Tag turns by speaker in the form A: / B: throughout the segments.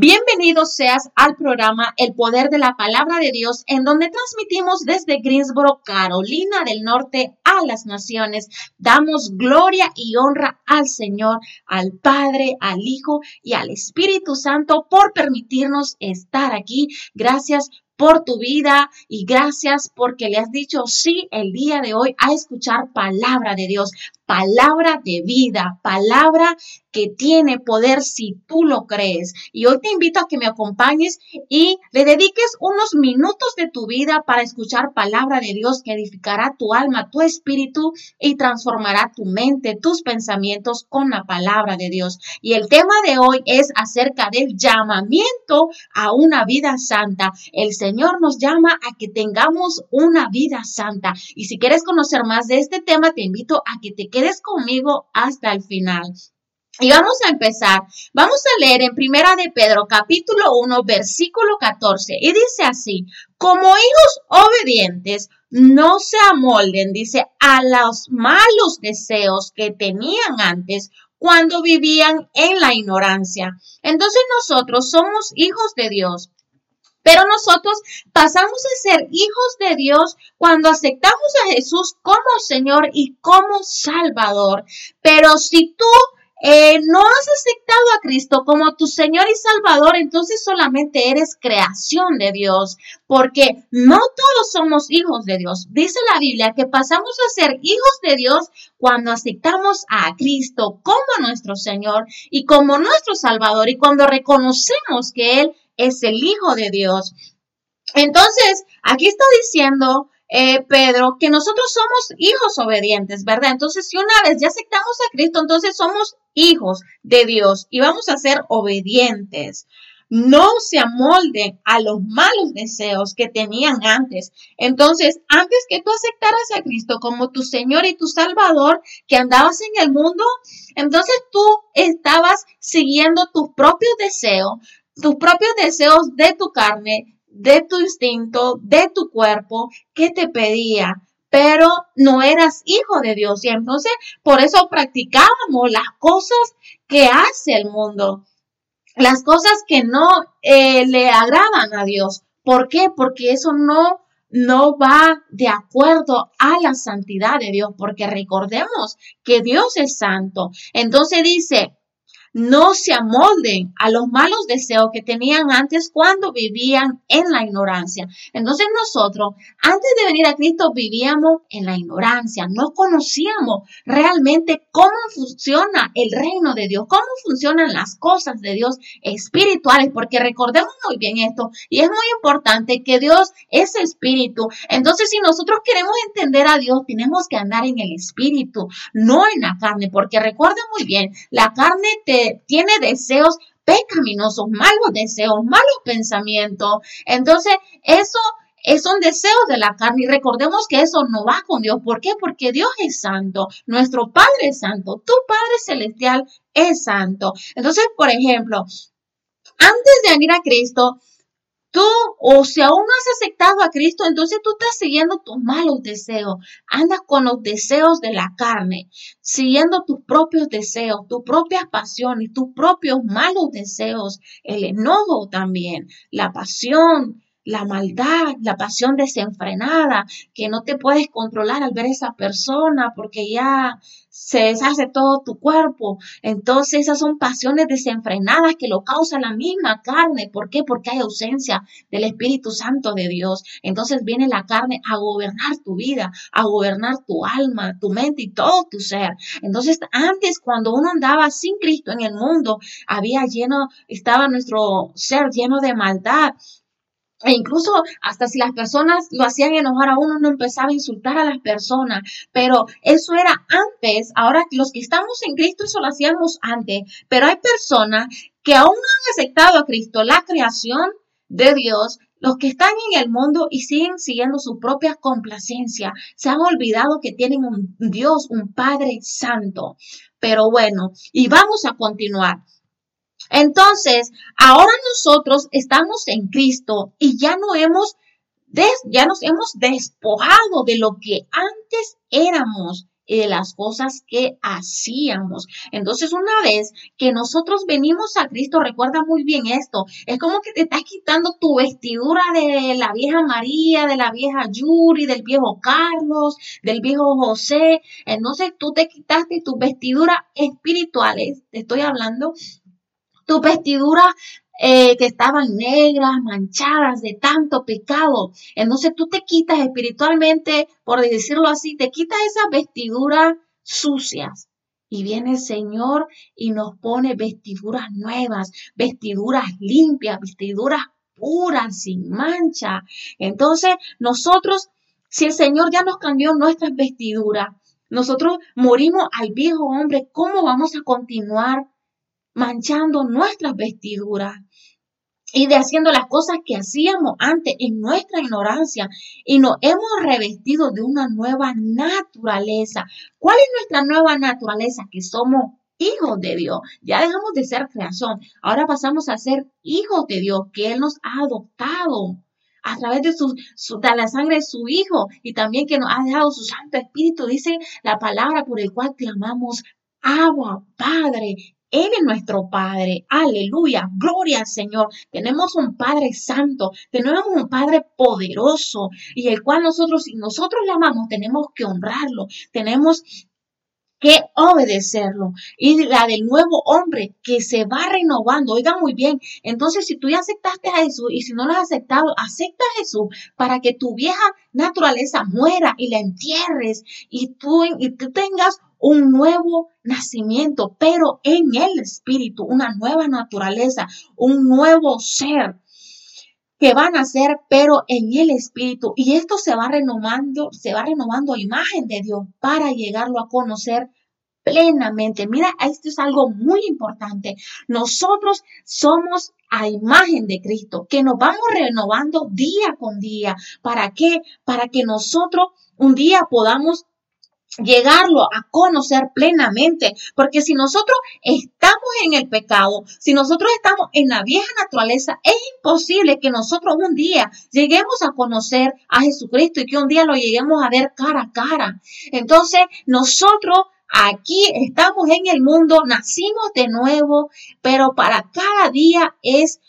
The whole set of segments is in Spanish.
A: Bienvenido seas al programa El Poder de la Palabra de Dios, en donde transmitimos desde Greensboro, Carolina del Norte, a las naciones. Damos gloria y honra al Señor, al Padre, al Hijo y al Espíritu Santo por permitirnos estar aquí. Gracias por tu vida y gracias porque le has dicho sí el día de hoy a escuchar palabra de Dios, palabra de vida, palabra que tiene poder si tú lo crees. Y hoy te invito a que me acompañes y le dediques unos minutos de tu vida para escuchar palabra de Dios que edificará tu alma, tu espíritu y transformará tu mente, tus pensamientos con la palabra de Dios. Y el tema de hoy es acerca del llamamiento a una vida santa. El Señor nos llama a que tengamos una vida santa. Y si quieres conocer más de este tema, te invito a que te quedes conmigo hasta el final. Y vamos a empezar. Vamos a leer en Primera de Pedro, capítulo 1, versículo 14. Y dice así, como hijos obedientes, no se amolden, dice, a los malos deseos que tenían antes cuando vivían en la ignorancia. Entonces nosotros somos hijos de Dios. Pero nosotros pasamos a ser hijos de Dios cuando aceptamos a Jesús como Señor y como Salvador. Pero si tú eh, no has aceptado a Cristo como tu Señor y Salvador, entonces solamente eres creación de Dios, porque no todos somos hijos de Dios. Dice la Biblia que pasamos a ser hijos de Dios cuando aceptamos a Cristo como nuestro Señor y como nuestro Salvador y cuando reconocemos que Él es el Hijo de Dios. Entonces, aquí está diciendo eh, Pedro, que nosotros somos hijos obedientes, ¿verdad? Entonces, si una vez ya aceptamos a Cristo, entonces somos hijos de Dios y vamos a ser obedientes. No se amolden a los malos deseos que tenían antes. Entonces, antes que tú aceptaras a Cristo como tu Señor y tu Salvador, que andabas en el mundo, entonces tú estabas siguiendo tus propios deseos, tus propios deseos de tu carne, de tu instinto, de tu cuerpo, que te pedía, pero no eras hijo de Dios. Y entonces por eso practicábamos las cosas que hace el mundo, las cosas que no eh, le agradan a Dios. ¿Por qué? Porque eso no no va de acuerdo a la santidad de Dios, porque recordemos que Dios es santo. Entonces dice, no se amolden a los malos deseos que tenían antes cuando vivían en la ignorancia. Entonces nosotros, antes de venir a Cristo, vivíamos en la ignorancia, no conocíamos realmente cómo funciona el reino de Dios, cómo funcionan las cosas de Dios espirituales, porque recordemos muy bien esto, y es muy importante que Dios es espíritu. Entonces, si nosotros queremos entender a Dios, tenemos que andar en el espíritu, no en la carne, porque recuerden muy bien, la carne te tiene deseos pecaminosos, malos deseos, malos pensamientos. Entonces, eso son deseos de la carne y recordemos que eso no va con Dios. ¿Por qué? Porque Dios es santo, nuestro Padre es santo, tu Padre celestial es santo. Entonces, por ejemplo, antes de venir a Cristo, Tú, o si aún no has aceptado a Cristo, entonces tú estás siguiendo tus malos deseos. Andas con los deseos de la carne, siguiendo tus propios deseos, tus propias pasiones, tus propios malos deseos, el enojo también, la pasión, la maldad, la pasión desenfrenada, que no te puedes controlar al ver a esa persona porque ya se deshace todo tu cuerpo. Entonces esas son pasiones desenfrenadas que lo causa la misma carne. ¿Por qué? Porque hay ausencia del Espíritu Santo de Dios. Entonces viene la carne a gobernar tu vida, a gobernar tu alma, tu mente y todo tu ser. Entonces antes cuando uno andaba sin Cristo en el mundo, había lleno, estaba nuestro ser lleno de maldad e incluso hasta si las personas lo hacían enojar a uno, no empezaba a insultar a las personas. Pero eso era antes. Ahora los que estamos en Cristo, eso lo hacíamos antes. Pero hay personas que aún no han aceptado a Cristo, la creación de Dios, los que están en el mundo y siguen siguiendo su propia complacencia, se han olvidado que tienen un Dios, un Padre Santo. Pero bueno, y vamos a continuar. Entonces, ahora nosotros estamos en Cristo y ya no hemos ya nos hemos despojado de lo que antes éramos y de las cosas que hacíamos. Entonces, una vez que nosotros venimos a Cristo, recuerda muy bien esto, es como que te estás quitando tu vestidura de la vieja María, de la vieja Yuri, del viejo Carlos, del viejo José. Entonces, tú te quitaste tus vestiduras espirituales, te estoy hablando, tus vestiduras eh, que estaban negras, manchadas de tanto pecado. Entonces tú te quitas espiritualmente, por decirlo así, te quitas esas vestiduras sucias. Y viene el Señor y nos pone vestiduras nuevas, vestiduras limpias, vestiduras puras, sin mancha. Entonces nosotros, si el Señor ya nos cambió nuestras vestiduras, nosotros morimos al viejo hombre, ¿cómo vamos a continuar manchando nuestras vestiduras? y de haciendo las cosas que hacíamos antes en nuestra ignorancia y nos hemos revestido de una nueva naturaleza. ¿Cuál es nuestra nueva naturaleza? Que somos hijos de Dios. Ya dejamos de ser creación. Ahora pasamos a ser hijos de Dios, que Él nos ha adoptado a través de, su, de la sangre de su Hijo y también que nos ha dejado su Santo Espíritu. Dice la palabra por el cual clamamos, agua, Padre. Él es nuestro Padre. Aleluya. Gloria al Señor. Tenemos un Padre santo. Tenemos un Padre poderoso y el cual nosotros, si nosotros le amamos, tenemos que honrarlo. Tenemos que obedecerlo. Y la del nuevo hombre que se va renovando. Oiga muy bien. Entonces, si tú ya aceptaste a Jesús y si no lo has aceptado, acepta a Jesús para que tu vieja naturaleza muera y la entierres y tú, y tú tengas un nuevo nacimiento, pero en el espíritu, una nueva naturaleza, un nuevo ser que van a nacer, pero en el espíritu. Y esto se va renovando, se va renovando a imagen de Dios para llegarlo a conocer plenamente. Mira, esto es algo muy importante. Nosotros somos a imagen de Cristo, que nos vamos renovando día con día. ¿Para qué? Para que nosotros un día podamos llegarlo a conocer plenamente, porque si nosotros estamos en el pecado, si nosotros estamos en la vieja naturaleza, es imposible que nosotros un día lleguemos a conocer a Jesucristo y que un día lo lleguemos a ver cara a cara. Entonces, nosotros aquí estamos en el mundo, nacimos de nuevo, pero para cada día es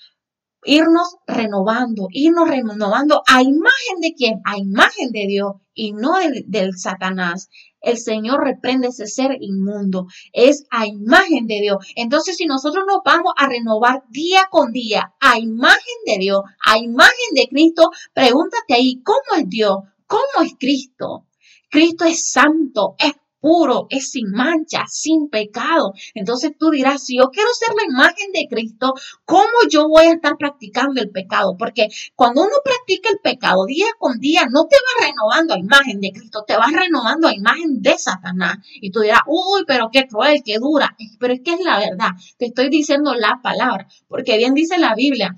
A: irnos renovando, irnos renovando a imagen de quién, a imagen de Dios y no del, Satanás. El Señor reprende ese ser inmundo, es a imagen de Dios. Entonces, si nosotros nos vamos a renovar día con día a imagen de Dios, a imagen de Cristo, pregúntate ahí, ¿cómo es Dios? ¿Cómo es Cristo? Cristo es santo, es puro, es sin mancha, sin pecado. Entonces tú dirás, si yo quiero ser la imagen de Cristo, ¿cómo yo voy a estar practicando el pecado? Porque cuando uno practica el pecado día con día, no te va renovando a imagen de Cristo, te vas renovando a imagen de Satanás. Y tú dirás, uy, pero qué cruel, qué dura. Pero es que es la verdad. Te estoy diciendo la palabra, porque bien dice la Biblia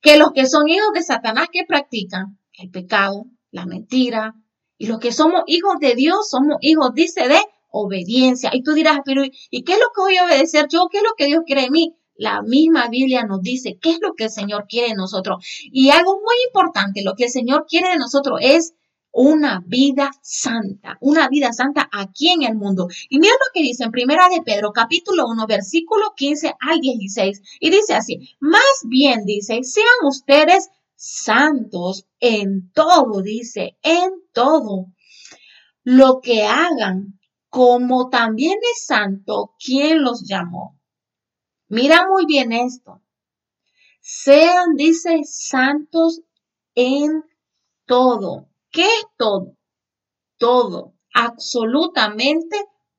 A: que los que son hijos de Satanás que practican el pecado, la mentira, y los que somos hijos de Dios, somos hijos, dice, de obediencia. Y tú dirás, pero ¿y qué es lo que voy a obedecer yo? ¿Qué es lo que Dios quiere de mí? La misma Biblia nos dice qué es lo que el Señor quiere de nosotros. Y algo muy importante, lo que el Señor quiere de nosotros es una vida santa, una vida santa aquí en el mundo. Y mira lo que dice en Primera de Pedro, capítulo 1, versículo 15 al 16. Y dice así, más bien dice, sean ustedes santos en todo, dice, en todo. Lo que hagan, como también es santo quien los llamó. Mira muy bien esto. Sean, dice, santos en todo. ¿Qué es todo? Todo, absolutamente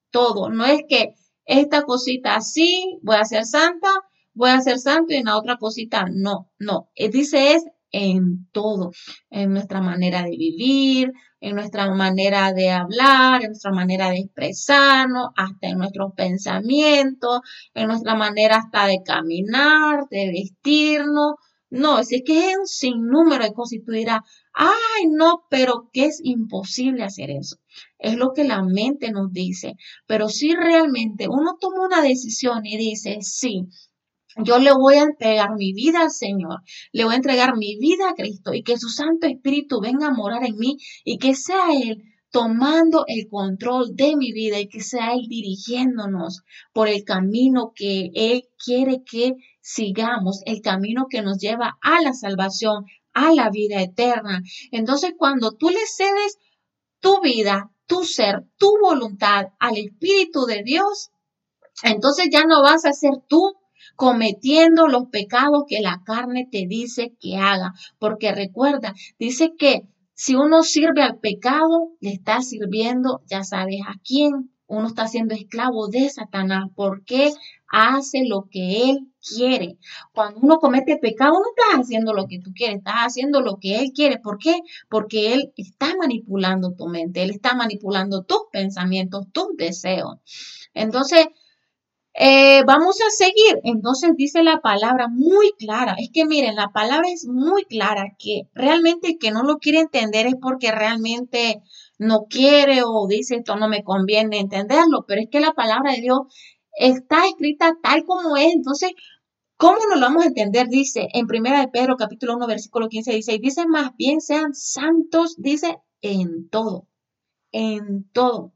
A: todo. No es que esta cosita así, voy a ser santa, voy a ser santo y en la otra cosita no, no. Dice es en todo, en nuestra manera de vivir, en nuestra manera de hablar, en nuestra manera de expresarnos, hasta en nuestros pensamientos, en nuestra manera hasta de caminar, de vestirnos. No, es que es un sinnúmero de cosas y tú dirás, ay, no, pero que es imposible hacer eso. Es lo que la mente nos dice. Pero si realmente uno toma una decisión y dice, sí, yo le voy a entregar mi vida al Señor, le voy a entregar mi vida a Cristo y que su Santo Espíritu venga a morar en mí y que sea Él tomando el control de mi vida y que sea Él dirigiéndonos por el camino que Él quiere que sigamos, el camino que nos lleva a la salvación, a la vida eterna. Entonces, cuando tú le cedes tu vida, tu ser, tu voluntad al Espíritu de Dios, entonces ya no vas a ser tú cometiendo los pecados que la carne te dice que haga. Porque recuerda, dice que si uno sirve al pecado, le está sirviendo, ya sabes a quién. Uno está siendo esclavo de Satanás porque hace lo que él quiere. Cuando uno comete pecado, no estás haciendo lo que tú quieres, estás haciendo lo que él quiere. ¿Por qué? Porque él está manipulando tu mente, él está manipulando tus pensamientos, tus deseos. Entonces, eh, vamos a seguir. Entonces dice la palabra muy clara. Es que miren, la palabra es muy clara, que realmente que no lo quiere entender es porque realmente no quiere o dice esto no me conviene entenderlo, pero es que la palabra de Dios está escrita tal como es. Entonces, ¿cómo nos lo vamos a entender? Dice en Primera de Pedro capítulo 1 versículo 15 dice, dice más bien sean santos, dice en todo, en todo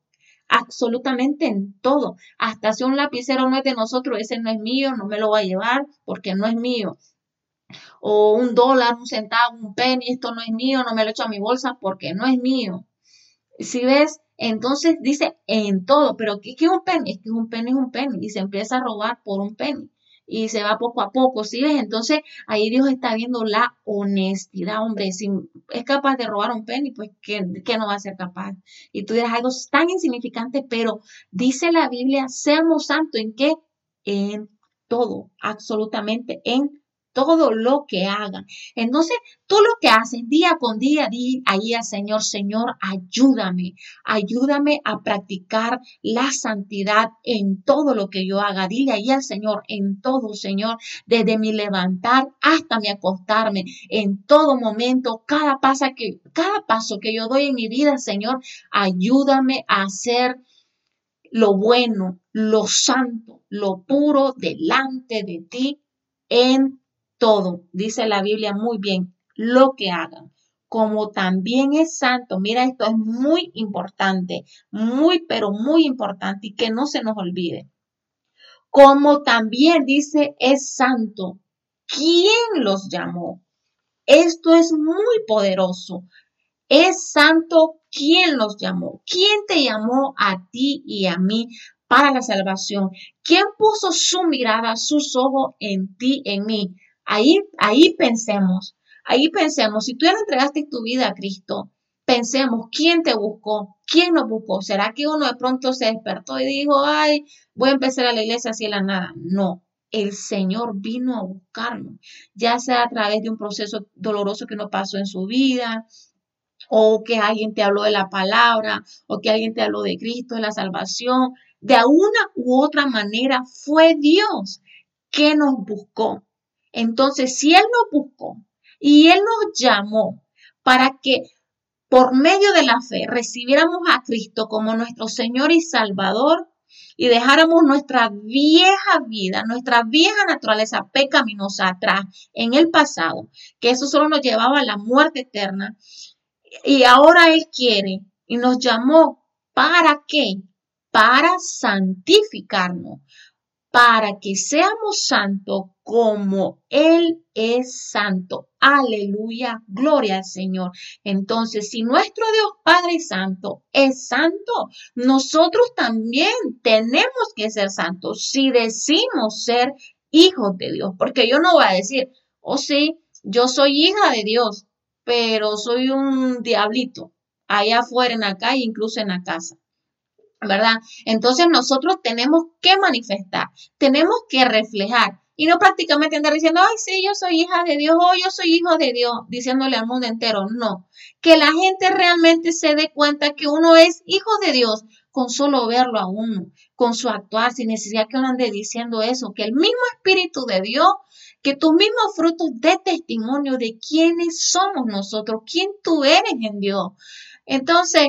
A: absolutamente en todo. Hasta si un lapicero no es de nosotros, ese no es mío, no me lo va a llevar porque no es mío. O un dólar, un centavo, un penny, esto no es mío, no me lo echo a mi bolsa porque no es mío. Si ves, entonces dice en todo, pero ¿qué, es un penny? Es que un penny es un penny y se empieza a robar por un penny y se va poco a poco, ¿sí ves? Entonces ahí Dios está viendo la honestidad, hombre, si es capaz de robar un penny, pues ¿qué, no va a ser capaz? Y tú dirás algo tan insignificante, pero dice la Biblia, seamos santos en qué? En todo, absolutamente, en todo lo que hagan. Entonces, tú lo que haces día con día, di ahí al Señor, Señor, ayúdame, ayúdame a practicar la santidad en todo lo que yo haga. Dile ahí al Señor, en todo, Señor, desde mi levantar hasta mi acostarme, en todo momento, cada, paso que, cada paso que yo doy en mi vida, Señor, ayúdame a hacer lo bueno, lo santo, lo puro delante de ti en todo, dice la Biblia muy bien, lo que hagan. Como también es santo, mira, esto es muy importante, muy, pero muy importante y que no se nos olvide. Como también dice es santo, ¿quién los llamó? Esto es muy poderoso. Es santo ¿quién los llamó. ¿Quién te llamó a ti y a mí para la salvación? ¿Quién puso su mirada, sus ojos en ti, en mí? Ahí, ahí pensemos, ahí pensemos, si tú ya entregaste tu vida a Cristo, pensemos, ¿quién te buscó? ¿Quién nos buscó? ¿Será que uno de pronto se despertó y dijo, ay, voy a empezar a la iglesia así de la nada? No, el Señor vino a buscarnos, ya sea a través de un proceso doloroso que no pasó en su vida, o que alguien te habló de la palabra, o que alguien te habló de Cristo, de la salvación. De una u otra manera fue Dios que nos buscó. Entonces, si Él nos buscó y Él nos llamó para que por medio de la fe recibiéramos a Cristo como nuestro Señor y Salvador y dejáramos nuestra vieja vida, nuestra vieja naturaleza pecaminosa atrás en el pasado, que eso solo nos llevaba a la muerte eterna. Y ahora Él quiere y nos llamó para qué? Para santificarnos, para que seamos santos como Él es santo. Aleluya, gloria al Señor. Entonces, si nuestro Dios Padre Santo es santo, nosotros también tenemos que ser santos si decimos ser hijos de Dios. Porque yo no voy a decir, oh sí, yo soy hija de Dios, pero soy un diablito allá afuera en la calle, incluso en la casa. ¿Verdad? Entonces nosotros tenemos que manifestar, tenemos que reflejar y no prácticamente andar diciendo, ay, sí, yo soy hija de Dios, o yo soy hijo de Dios, diciéndole al mundo entero, no, que la gente realmente se dé cuenta que uno es hijo de Dios con solo verlo a uno, con su actuar, sin necesidad que uno ande diciendo eso, que el mismo Espíritu de Dios, que tus mismos frutos de testimonio de quiénes somos nosotros, quién tú eres en Dios. Entonces,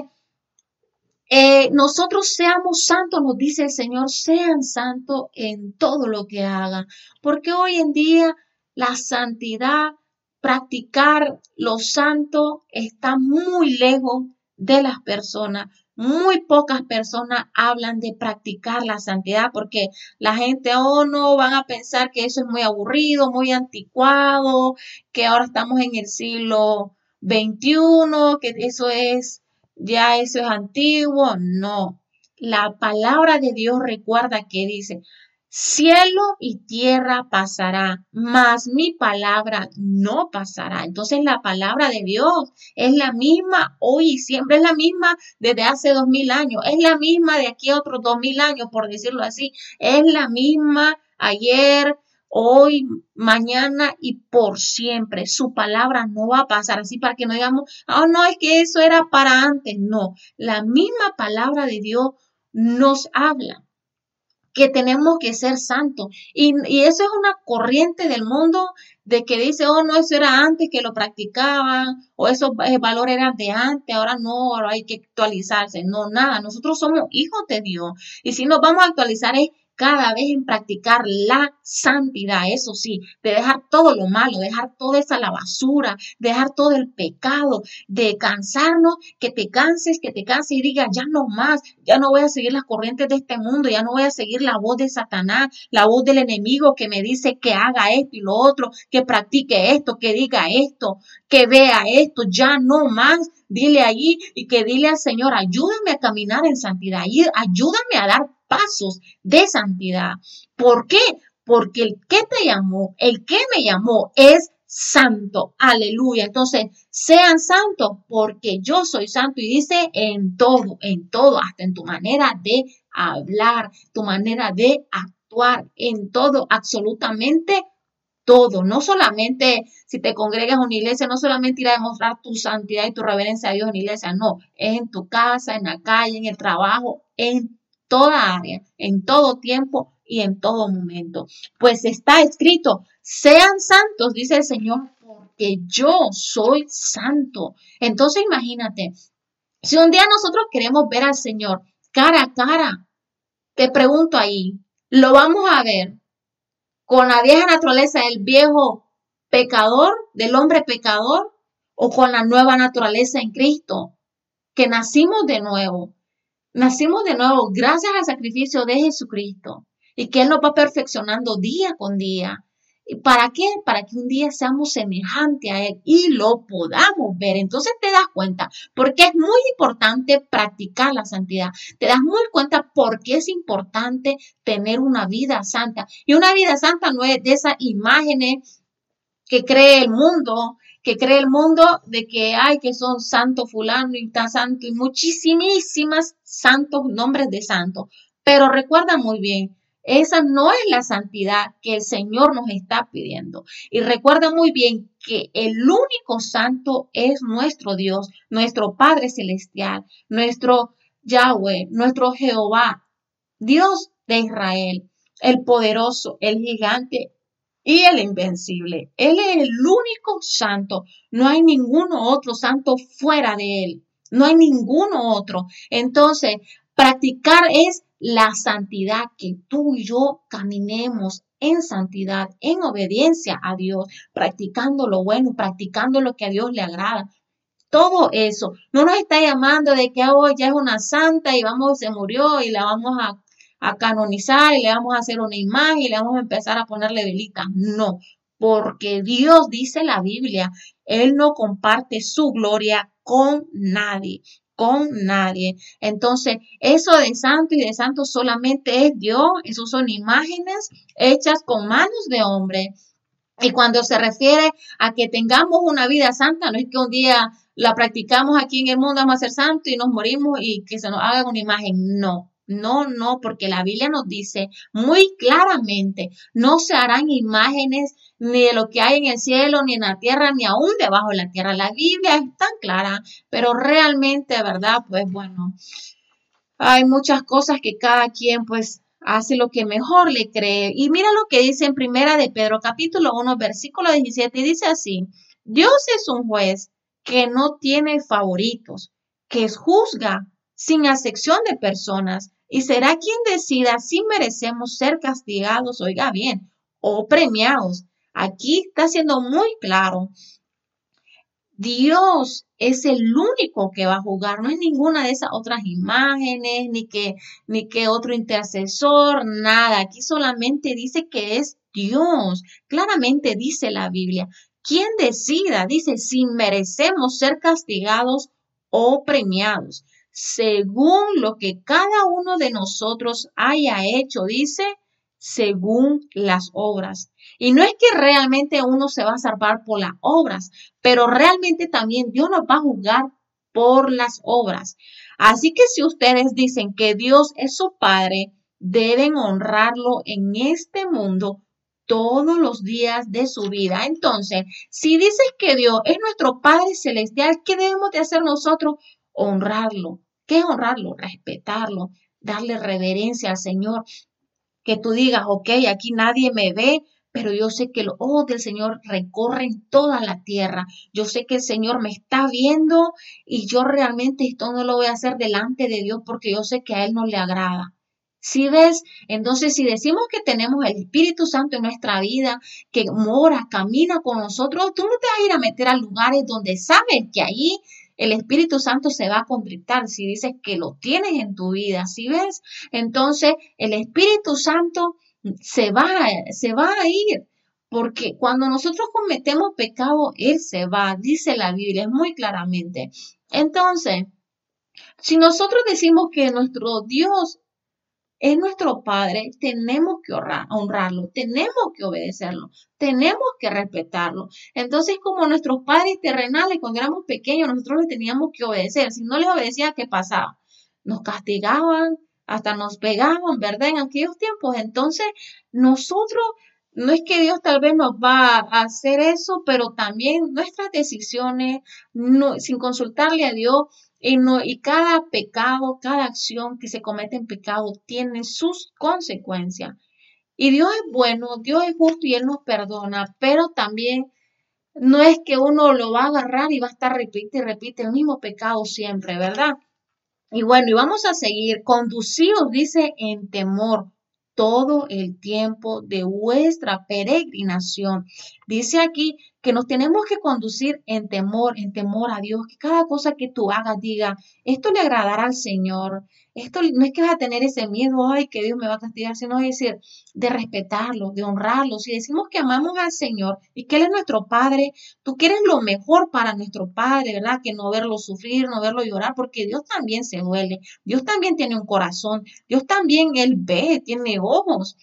A: eh, nosotros seamos santos, nos dice el Señor, sean santos en todo lo que hagan, porque hoy en día la santidad, practicar lo santo está muy lejos de las personas. Muy pocas personas hablan de practicar la santidad porque la gente, oh no, van a pensar que eso es muy aburrido, muy anticuado, que ahora estamos en el siglo XXI, que eso es, ya eso es antiguo. No, la palabra de Dios recuerda que dice, Cielo y tierra pasará, mas mi palabra no pasará. Entonces la palabra de Dios es la misma hoy y siempre, es la misma desde hace dos mil años, es la misma de aquí a otros dos mil años, por decirlo así, es la misma ayer, hoy, mañana y por siempre. Su palabra no va a pasar así para que no digamos, oh no, es que eso era para antes. No, la misma palabra de Dios nos habla que tenemos que ser santos. Y, eso es una corriente del mundo de que dice, oh, no, eso era antes que lo practicaban, o esos eh, valores eran de antes, ahora no, ahora hay que actualizarse. No, nada, nosotros somos hijos de Dios. Y si nos vamos a actualizar es cada vez en practicar la santidad, eso sí, de dejar todo lo malo, dejar toda esa la basura, dejar todo el pecado, de cansarnos, que te canses, que te canses y digas, ya no más, ya no voy a seguir las corrientes de este mundo, ya no voy a seguir la voz de Satanás, la voz del enemigo que me dice que haga esto y lo otro, que practique esto, que diga esto, que vea esto, ya no más, dile allí y que dile al Señor, ayúdame a caminar en santidad, ayúdame a dar pasos de santidad. ¿Por qué? Porque el que te llamó, el que me llamó es santo. Aleluya. Entonces, sean santos porque yo soy santo y dice en todo, en todo, hasta en tu manera de hablar, tu manera de actuar, en todo, absolutamente todo, no solamente si te congregas en una iglesia, no solamente ir a demostrar tu santidad y tu reverencia a Dios en iglesia, no, es en tu casa, en la calle, en el trabajo, en toda área, en todo tiempo y en todo momento. Pues está escrito, sean santos, dice el Señor, porque yo soy santo. Entonces imagínate, si un día nosotros queremos ver al Señor cara a cara, te pregunto ahí, ¿lo vamos a ver con la vieja naturaleza del viejo pecador, del hombre pecador, o con la nueva naturaleza en Cristo, que nacimos de nuevo, Nacimos de nuevo gracias al sacrificio de Jesucristo y que Él nos va perfeccionando día con día. ¿Y para qué? Para que un día seamos semejantes a Él y lo podamos ver. Entonces te das cuenta, porque es muy importante practicar la santidad. Te das muy cuenta por qué es importante tener una vida santa. Y una vida santa no es de esas imágenes que cree el mundo, que cree el mundo de que hay que son santo fulano y tan santo y muchísimas santos nombres de santos. Pero recuerda muy bien, esa no es la santidad que el Señor nos está pidiendo. Y recuerda muy bien que el único santo es nuestro Dios, nuestro Padre Celestial, nuestro Yahweh, nuestro Jehová, Dios de Israel, el poderoso, el gigante, y el invencible. Él es el único santo. No hay ninguno otro santo fuera de él. No hay ninguno otro. Entonces, practicar es la santidad, que tú y yo caminemos en santidad, en obediencia a Dios, practicando lo bueno, practicando lo que a Dios le agrada. Todo eso no nos está llamando de que hoy ya es una santa y vamos, se murió y la vamos a a canonizar y le vamos a hacer una imagen y le vamos a empezar a ponerle velitas. No, porque Dios dice la Biblia, Él no comparte su gloria con nadie con nadie. Entonces, eso de santo y de santo solamente es Dios, esos son imágenes hechas con manos de hombre. Y cuando se refiere a que tengamos una vida santa, no es que un día la practicamos aquí en el mundo, vamos a ser santos y nos morimos y que se nos haga una imagen. No, no, no, porque la Biblia nos dice muy claramente, no se harán imágenes ni de lo que hay en el cielo, ni en la tierra, ni aún debajo de la tierra. La Biblia es tan clara, pero realmente, ¿verdad? Pues bueno, hay muchas cosas que cada quien pues hace lo que mejor le cree. Y mira lo que dice en Primera de Pedro capítulo 1 versículo 17 y dice así, Dios es un juez que no tiene favoritos, que juzga sin acepción de personas y será quien decida si merecemos ser castigados, oiga bien, o premiados. Aquí está siendo muy claro. Dios es el único que va a jugar, no es ninguna de esas otras imágenes, ni que, ni que otro intercesor, nada. Aquí solamente dice que es Dios. Claramente dice la Biblia. Quien decida, dice, si merecemos ser castigados o premiados, según lo que cada uno de nosotros haya hecho, dice, según las obras. Y no es que realmente uno se va a salvar por las obras, pero realmente también Dios nos va a juzgar por las obras. Así que si ustedes dicen que Dios es su Padre, deben honrarlo en este mundo todos los días de su vida. Entonces, si dices que Dios es nuestro Padre Celestial, ¿qué debemos de hacer nosotros? Honrarlo. ¿Qué es honrarlo? Respetarlo, darle reverencia al Señor. Que tú digas, ok, aquí nadie me ve, pero yo sé que los ojos del Señor recorren toda la tierra. Yo sé que el Señor me está viendo y yo realmente esto no lo voy a hacer delante de Dios porque yo sé que a Él no le agrada. Si ves, entonces si decimos que tenemos el Espíritu Santo en nuestra vida, que mora, camina con nosotros, tú no te vas a ir a meter a lugares donde sabes que ahí el Espíritu Santo se va a contrictar si dices que lo tienes en tu vida. Si ves, entonces el Espíritu Santo se va, se va a ir. Porque cuando nosotros cometemos pecado, Él se va, dice la Biblia muy claramente. Entonces, si nosotros decimos que nuestro Dios es nuestro Padre, tenemos que honrarlo, tenemos que obedecerlo, tenemos que respetarlo. Entonces, como nuestros padres terrenales, cuando éramos pequeños, nosotros les teníamos que obedecer. Si no les obedecía, ¿qué pasaba? Nos castigaban, hasta nos pegaban, ¿verdad? En aquellos tiempos. Entonces, nosotros, no es que Dios tal vez nos va a hacer eso, pero también nuestras decisiones, no, sin consultarle a Dios, y, no, y cada pecado, cada acción que se comete en pecado tiene sus consecuencias. Y Dios es bueno, Dios es justo y Él nos perdona, pero también no es que uno lo va a agarrar y va a estar repite y repite el mismo pecado siempre, ¿verdad? Y bueno, y vamos a seguir. Conducidos, dice, en temor todo el tiempo de vuestra peregrinación. Dice aquí que nos tenemos que conducir en temor, en temor a Dios, que cada cosa que tú hagas diga, esto le agradará al Señor, esto no es que vas a tener ese miedo, ay, que Dios me va a castigar, sino es decir, de respetarlo, de honrarlo. Si decimos que amamos al Señor y que Él es nuestro Padre, tú quieres lo mejor para nuestro Padre, ¿verdad? Que no verlo sufrir, no verlo llorar, porque Dios también se duele, Dios también tiene un corazón, Dios también, Él ve, tiene ojos,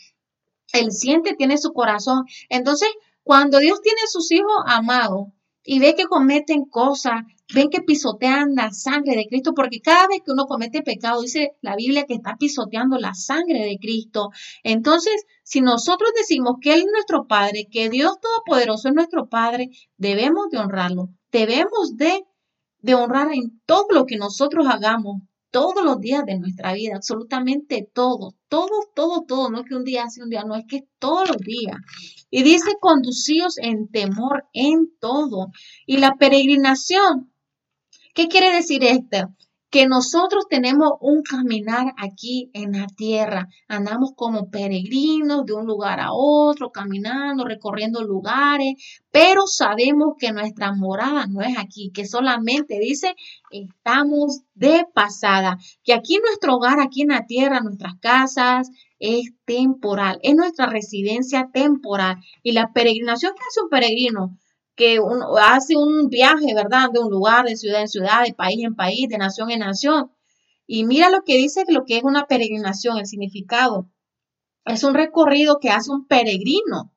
A: Él siente, tiene su corazón. Entonces, cuando Dios tiene sus hijos amados y ve que cometen cosas ven que pisotean la sangre de Cristo, porque cada vez que uno comete pecado, dice la Biblia que está pisoteando la sangre de Cristo. Entonces, si nosotros decimos que Él es nuestro Padre, que Dios Todopoderoso es nuestro Padre, debemos de honrarlo, debemos de, de honrar en todo lo que nosotros hagamos, todos los días de nuestra vida, absolutamente todo, todo, todo, todo, no es que un día hace un día, no es que todos los días. Y dice, conducidos en temor en todo. Y la peregrinación ¿Qué quiere decir esto? Que nosotros tenemos un caminar aquí en la tierra. Andamos como peregrinos de un lugar a otro, caminando, recorriendo lugares, pero sabemos que nuestra morada no es aquí, que solamente dice estamos de pasada, que aquí nuestro hogar, aquí en la tierra, nuestras casas, es temporal, es nuestra residencia temporal. Y la peregrinación que hace un peregrino, que uno hace un viaje, ¿verdad? De un lugar, de ciudad en ciudad, de país en país, de nación en nación. Y mira lo que dice lo que es una peregrinación, el significado. Es un recorrido que hace un peregrino,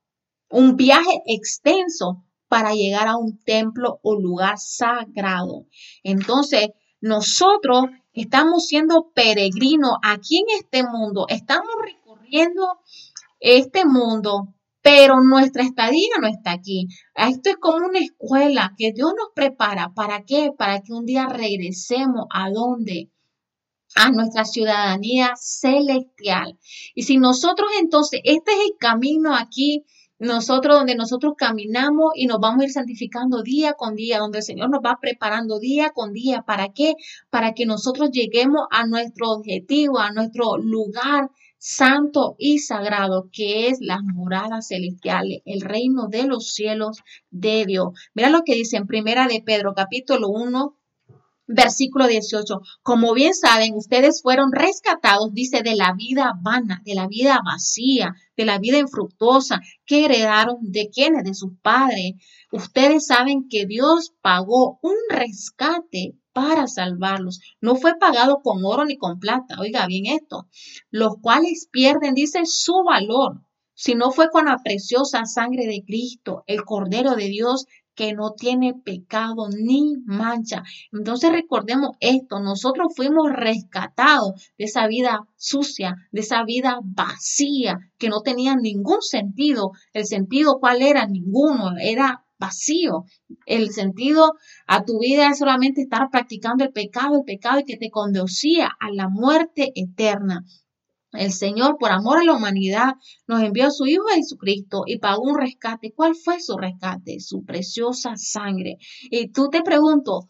A: un viaje extenso para llegar a un templo o lugar sagrado. Entonces, nosotros estamos siendo peregrinos aquí en este mundo, estamos recorriendo este mundo pero nuestra estadía no está aquí. Esto es como una escuela que Dios nos prepara. ¿Para qué? Para que un día regresemos a dónde? A nuestra ciudadanía celestial. Y si nosotros entonces, este es el camino aquí, nosotros donde nosotros caminamos y nos vamos a ir santificando día con día, donde el Señor nos va preparando día con día. ¿Para qué? Para que nosotros lleguemos a nuestro objetivo, a nuestro lugar santo y sagrado, que es las moradas celestiales, el reino de los cielos de Dios. Mira lo que dice en Primera de Pedro, capítulo 1, Versículo 18. Como bien saben, ustedes fueron rescatados, dice, de la vida vana, de la vida vacía, de la vida infructuosa que heredaron de quienes, de sus padres. Ustedes saben que Dios pagó un rescate para salvarlos. No fue pagado con oro ni con plata. Oiga bien esto. Los cuales pierden, dice, su valor. Si no fue con la preciosa sangre de Cristo, el Cordero de Dios, que no tiene pecado ni mancha. Entonces recordemos esto, nosotros fuimos rescatados de esa vida sucia, de esa vida vacía, que no tenía ningún sentido. El sentido, ¿cuál era? Ninguno, era vacío. El sentido a tu vida es solamente estar practicando el pecado, el pecado que te conducía a la muerte eterna. El Señor, por amor a la humanidad, nos envió a su Hijo Jesucristo y pagó un rescate. ¿Cuál fue su rescate? Su preciosa sangre. Y tú te pregunto,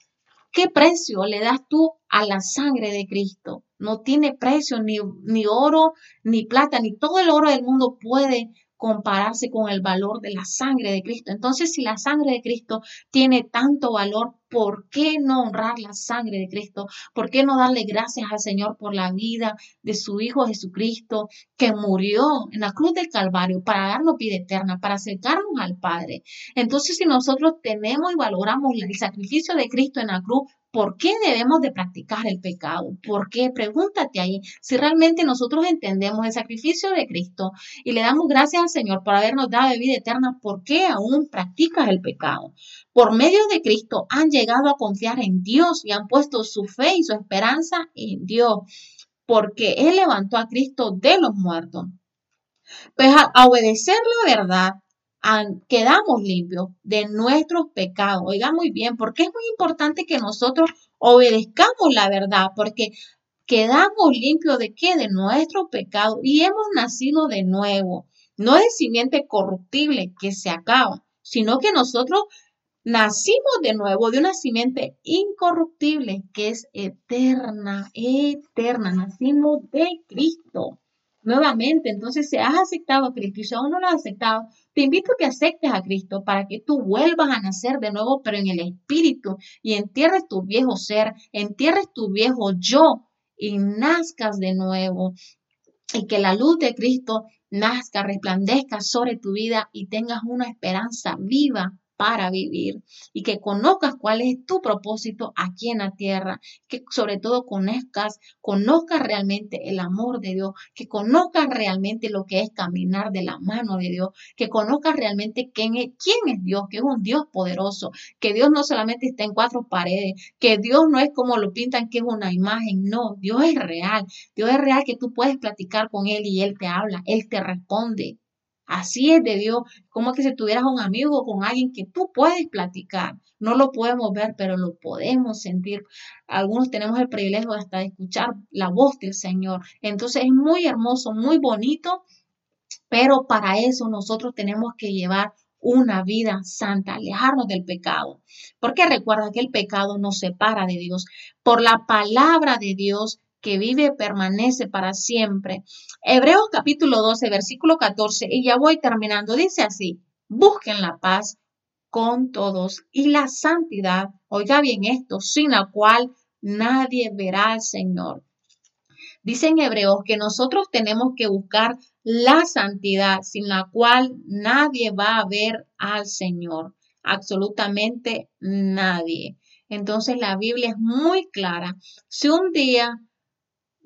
A: ¿qué precio le das tú a la sangre de Cristo? No tiene precio ni, ni oro, ni plata, ni todo el oro del mundo puede compararse con el valor de la sangre de Cristo. Entonces, si la sangre de Cristo tiene tanto valor, ¿por qué no honrar la sangre de Cristo? ¿Por qué no darle gracias al Señor por la vida de su Hijo Jesucristo que murió en la cruz del Calvario para darnos vida eterna, para acercarnos al Padre? Entonces, si nosotros tenemos y valoramos el sacrificio de Cristo en la cruz, ¿Por qué debemos de practicar el pecado? ¿Por qué? Pregúntate ahí. Si realmente nosotros entendemos el sacrificio de Cristo y le damos gracias al Señor por habernos dado vida eterna, ¿por qué aún practicas el pecado? Por medio de Cristo han llegado a confiar en Dios y han puesto su fe y su esperanza en Dios, porque Él levantó a Cristo de los muertos. Pues a obedecer la verdad quedamos limpios de nuestros pecados. Oiga muy bien, porque es muy importante que nosotros obedezcamos la verdad, porque quedamos limpios de qué? De nuestro pecado y hemos nacido de nuevo, no de simiente corruptible que se acaba, sino que nosotros nacimos de nuevo de una simiente incorruptible que es eterna, eterna, nacimos de Cristo nuevamente. Entonces, si has aceptado a Cristo y si aún no lo has aceptado, te invito a que aceptes a Cristo para que tú vuelvas a nacer de nuevo, pero en el Espíritu, y entierres tu viejo ser, entierres tu viejo yo y nazcas de nuevo. Y que la luz de Cristo nazca, resplandezca sobre tu vida y tengas una esperanza viva para vivir y que conozcas cuál es tu propósito aquí en la tierra, que sobre todo conozcas, conozcas realmente el amor de Dios, que conozcas realmente lo que es caminar de la mano de Dios, que conozcas realmente quién es, quién es Dios, que es un Dios poderoso, que Dios no solamente está en cuatro paredes, que Dios no es como lo pintan que es una imagen, no, Dios es real, Dios es real que tú puedes platicar con Él y Él te habla, Él te responde. Así es de Dios, como que si tuvieras un amigo con alguien que tú puedes platicar. No lo podemos ver, pero lo podemos sentir. Algunos tenemos el privilegio hasta de escuchar la voz del Señor. Entonces es muy hermoso, muy bonito, pero para eso nosotros tenemos que llevar una vida santa, alejarnos del pecado. Porque recuerda que el pecado nos separa de Dios. Por la palabra de Dios que vive permanece para siempre. Hebreos capítulo 12, versículo 14, y ya voy terminando, dice así, busquen la paz con todos y la santidad, oiga bien esto, sin la cual nadie verá al Señor. Dice en Hebreos que nosotros tenemos que buscar la santidad, sin la cual nadie va a ver al Señor, absolutamente nadie. Entonces la Biblia es muy clara. Si un día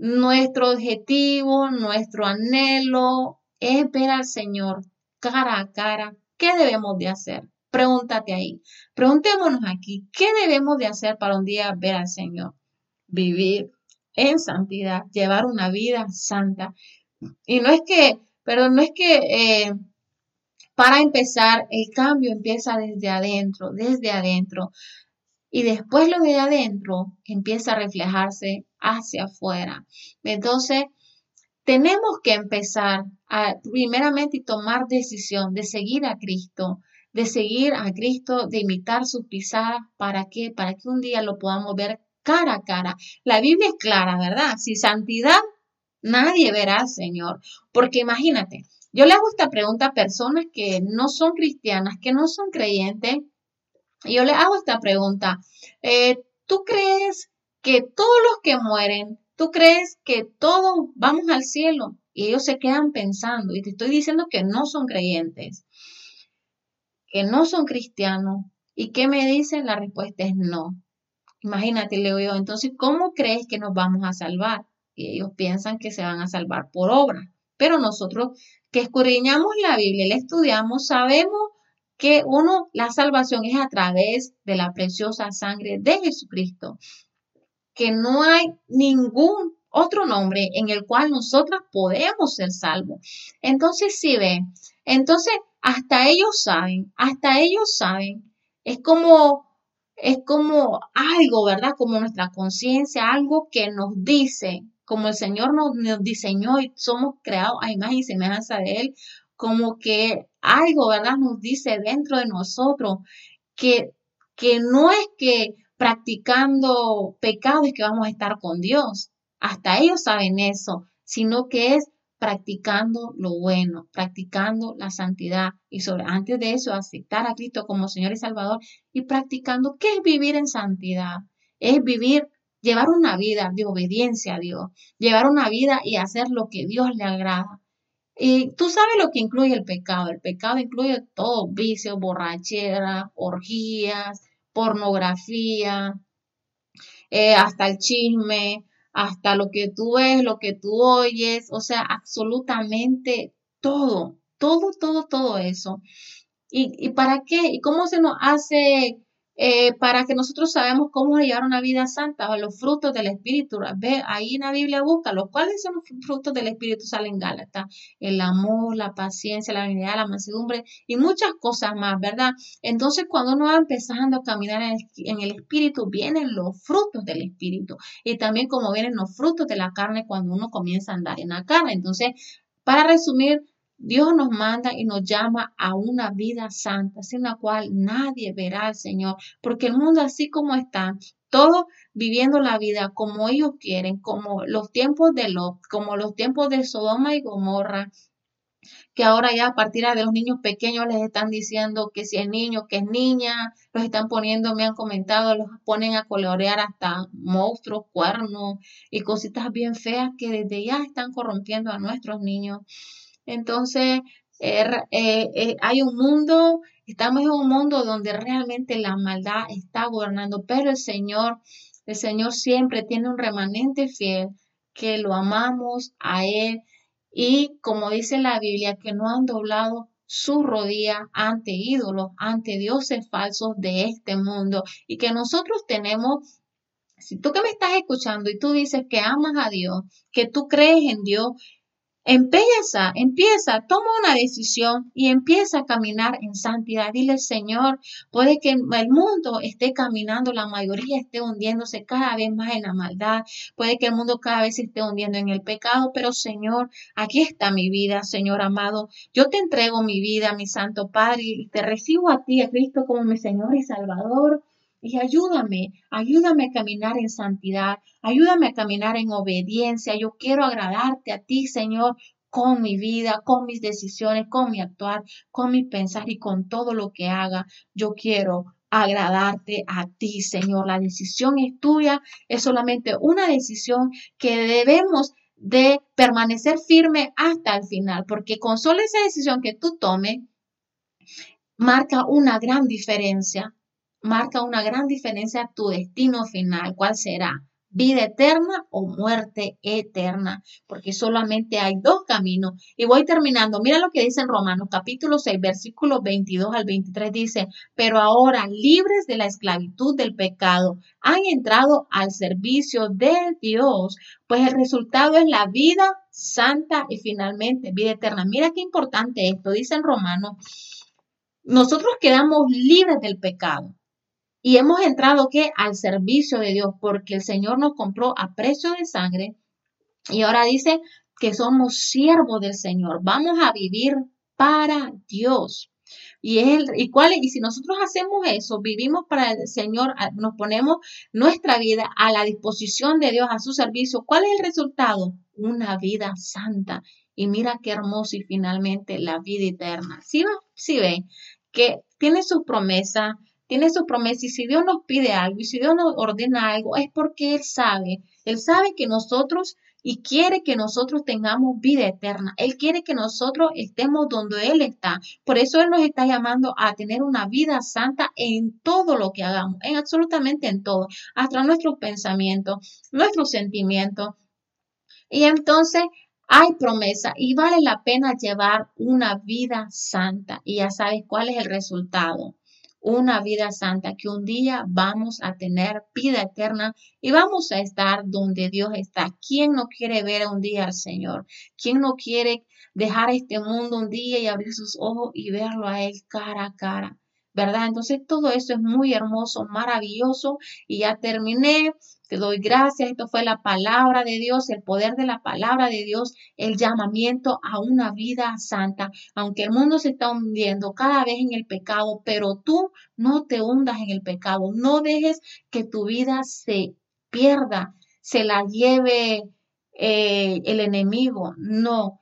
A: nuestro objetivo, nuestro anhelo es ver al Señor cara a cara. ¿Qué debemos de hacer? Pregúntate ahí. Preguntémonos aquí, ¿qué debemos de hacer para un día ver al Señor? Vivir en santidad, llevar una vida santa. Y no es que, pero no es que eh, para empezar, el cambio empieza desde adentro, desde adentro. Y después lo de adentro empieza a reflejarse hacia afuera. Entonces, tenemos que empezar a primeramente tomar decisión de seguir a Cristo, de seguir a Cristo, de imitar sus pisadas. ¿Para qué? Para que un día lo podamos ver cara a cara. La Biblia es clara, ¿verdad? Si santidad Nadie verá al Señor. Porque imagínate, yo le hago esta pregunta a personas que no son cristianas, que no son creyentes. Y yo le hago esta pregunta. Eh, ¿Tú crees que todos los que mueren, tú crees que todos vamos al cielo? Y ellos se quedan pensando. Y te estoy diciendo que no son creyentes, que no son cristianos. ¿Y qué me dicen? La respuesta es no. Imagínate, le digo yo, entonces, ¿cómo crees que nos vamos a salvar? Y ellos piensan que se van a salvar por obra. Pero nosotros que escudriñamos la Biblia, la estudiamos, sabemos que uno, la salvación es a través de la preciosa sangre de Jesucristo, que no hay ningún otro nombre en el cual nosotras podemos ser salvos. Entonces, si ven, entonces hasta ellos saben, hasta ellos saben, es como es como algo, ¿verdad? Como nuestra conciencia, algo que nos dice, como el Señor nos, diseñó y somos creados a imagen y semejanza de Él, como que algo, ¿verdad? Nos dice dentro de nosotros que, que no es que practicando pecados es que vamos a estar con Dios. Hasta ellos saben eso, sino que es practicando lo bueno, practicando la santidad y sobre antes de eso aceptar a Cristo como Señor y Salvador y practicando qué es vivir en santidad. Es vivir llevar una vida de obediencia a Dios, llevar una vida y hacer lo que Dios le agrada. Y tú sabes lo que incluye el pecado. El pecado incluye todo, vicios, borrachera, orgías, pornografía, eh, hasta el chisme, hasta lo que tú ves, lo que tú oyes, o sea, absolutamente todo, todo, todo, todo eso. ¿Y, y para qué? ¿Y cómo se nos hace eh, para que nosotros sabemos cómo llevar una vida santa, los frutos del Espíritu. Ve, ahí en la Biblia busca los cuáles son los frutos del Espíritu, salen Gálatas, el amor, la paciencia, la unidad, la mansedumbre y muchas cosas más, ¿verdad? Entonces, cuando uno va empezando a caminar en el, en el Espíritu, vienen los frutos del Espíritu y también como vienen los frutos de la carne cuando uno comienza a andar en la carne. Entonces, para resumir, Dios nos manda y nos llama a una vida santa, sin la cual nadie verá al Señor, porque el mundo así como está, todos viviendo la vida como ellos quieren, como los tiempos de Lot, como los tiempos de Sodoma y Gomorra, que ahora ya a partir de los niños pequeños les están diciendo que si es niño, que es niña, los están poniendo, me han comentado, los ponen a colorear hasta monstruos, cuernos y cositas bien feas que desde ya están corrompiendo a nuestros niños. Entonces, er, eh, eh, hay un mundo, estamos en un mundo donde realmente la maldad está gobernando, pero el Señor, el Señor siempre tiene un remanente fiel que lo amamos a Él. Y como dice la Biblia, que no han doblado su rodilla ante ídolos, ante dioses falsos de este mundo. Y que nosotros tenemos si tú que me estás escuchando y tú dices que amas a Dios, que tú crees en Dios, Empieza, empieza, toma una decisión y empieza a caminar en santidad. Dile, Señor, puede que el mundo esté caminando, la mayoría esté hundiéndose cada vez más en la maldad, puede que el mundo cada vez esté hundiendo en el pecado, pero Señor, aquí está mi vida, Señor amado. Yo te entrego mi vida, mi Santo Padre, y te recibo a ti, a Cristo, como mi Señor y Salvador. Y ayúdame, ayúdame a caminar en santidad, ayúdame a caminar en obediencia. Yo quiero agradarte a ti, Señor, con mi vida, con mis decisiones, con mi actuar, con mi pensar y con todo lo que haga. Yo quiero agradarte a ti, Señor. La decisión es tuya, es solamente una decisión que debemos de permanecer firme hasta el final, porque con solo esa decisión que tú tomes, marca una gran diferencia marca una gran diferencia tu destino final. ¿Cuál será? Vida eterna o muerte eterna, porque solamente hay dos caminos. Y voy terminando. Mira lo que dice en Romanos capítulo 6, versículos 22 al 23. Dice, pero ahora libres de la esclavitud del pecado, han entrado al servicio de Dios, pues el resultado es la vida santa y finalmente vida eterna. Mira qué importante esto. Dice en Romanos, nosotros quedamos libres del pecado y hemos entrado que al servicio de Dios, porque el Señor nos compró a precio de sangre. Y ahora dice que somos siervos del Señor. Vamos a vivir para Dios. Y, él, y, cuál, y si nosotros hacemos eso, vivimos para el Señor, nos ponemos nuestra vida a la disposición de Dios, a su servicio, ¿cuál es el resultado? Una vida santa. Y mira qué hermoso y finalmente la vida eterna. ¿Sí, sí ven que tiene su promesa, tiene su promesa y si Dios nos pide algo y si Dios nos ordena algo es porque Él sabe, Él sabe que nosotros y quiere que nosotros tengamos vida eterna. Él quiere que nosotros estemos donde Él está. Por eso Él nos está llamando a tener una vida santa en todo lo que hagamos, en absolutamente en todo, hasta nuestros pensamientos, nuestros sentimientos. Y entonces hay promesa y vale la pena llevar una vida santa. Y ya sabes cuál es el resultado una vida santa, que un día vamos a tener vida eterna y vamos a estar donde Dios está. ¿Quién no quiere ver un día al Señor? ¿Quién no quiere dejar este mundo un día y abrir sus ojos y verlo a Él cara a cara? ¿Verdad? Entonces todo eso es muy hermoso, maravilloso y ya terminé. Te doy gracias. Esto fue la palabra de Dios, el poder de la palabra de Dios, el llamamiento a una vida santa. Aunque el mundo se está hundiendo cada vez en el pecado, pero tú no te hundas en el pecado. No dejes que tu vida se pierda, se la lleve eh, el enemigo. No,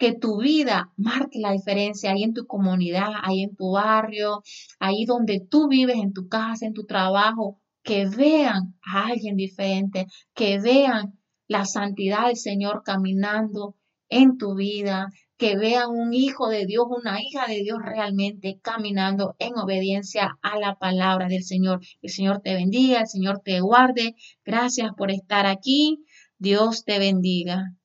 A: que tu vida marque la diferencia ahí en tu comunidad, ahí en tu barrio, ahí donde tú vives, en tu casa, en tu trabajo, que vean a alguien diferente, que vean la santidad del Señor caminando en tu vida, que vean un hijo de Dios, una hija de Dios realmente caminando en obediencia a la palabra del Señor. El Señor te bendiga, el Señor te guarde. Gracias por estar aquí. Dios te bendiga.